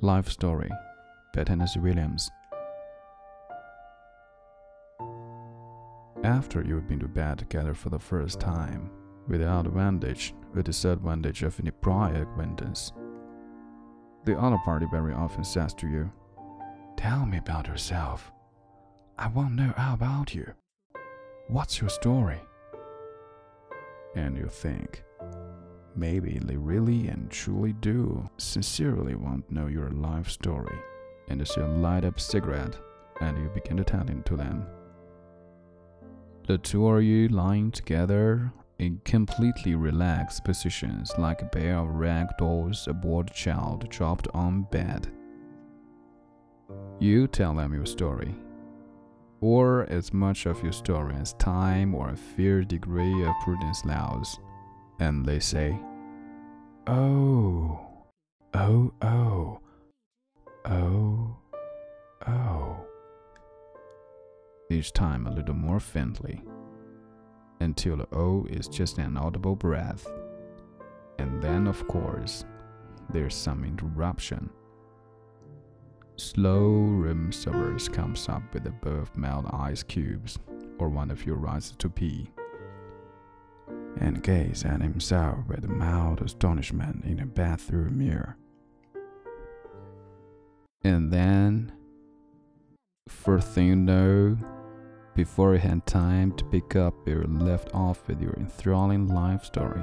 Life Story by Tennessee Williams. After you've been to bed together for the first time, without advantage or disadvantage of any prior acquaintance, the other party very often says to you, Tell me about yourself. I want to know all about you. What's your story? And you think, maybe they really and truly do sincerely want to know your life story. And so you light up cigarette and you begin to tell it to them. The two of you lying together in completely relaxed positions like a pair of rag dolls a bored child dropped on bed. You tell them your story, or as much of your story as time or a fair degree of prudence allows, and they say, Oh, oh, oh, oh, oh. Each time a little more faintly, until the O is just an audible breath. And then, of course, there's some interruption. Slow room service comes up with a bowl of melt ice cubes, or one of you rises to pee, and gaze at himself with mild astonishment in a bathroom mirror. And then, first thing you know, before you had time to pick up where you left off with your enthralling life story,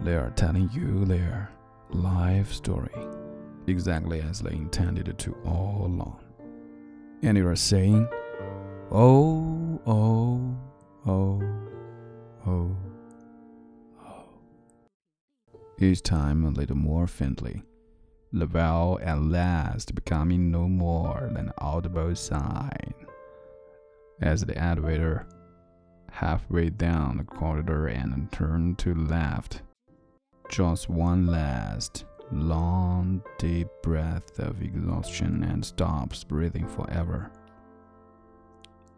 they are telling you their life story exactly as they intended it to all along. And you are saying, oh, oh, oh, oh. Each time a little more faintly, vowel at last becoming no more than an audible sign. As the elevator halfway down the corridor and turned to left, just one last long, deep breath of exhaustion and stops breathing forever.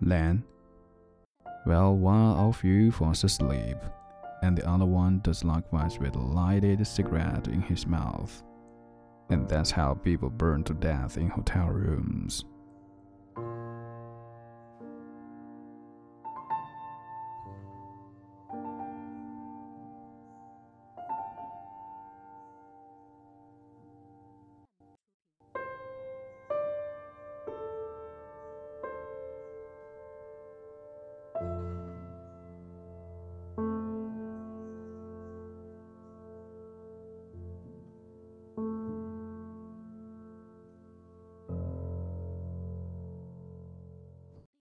Then, well, one of you falls asleep, and the other one does likewise with a lighted cigarette in his mouth. And that's how people burn to death in hotel rooms.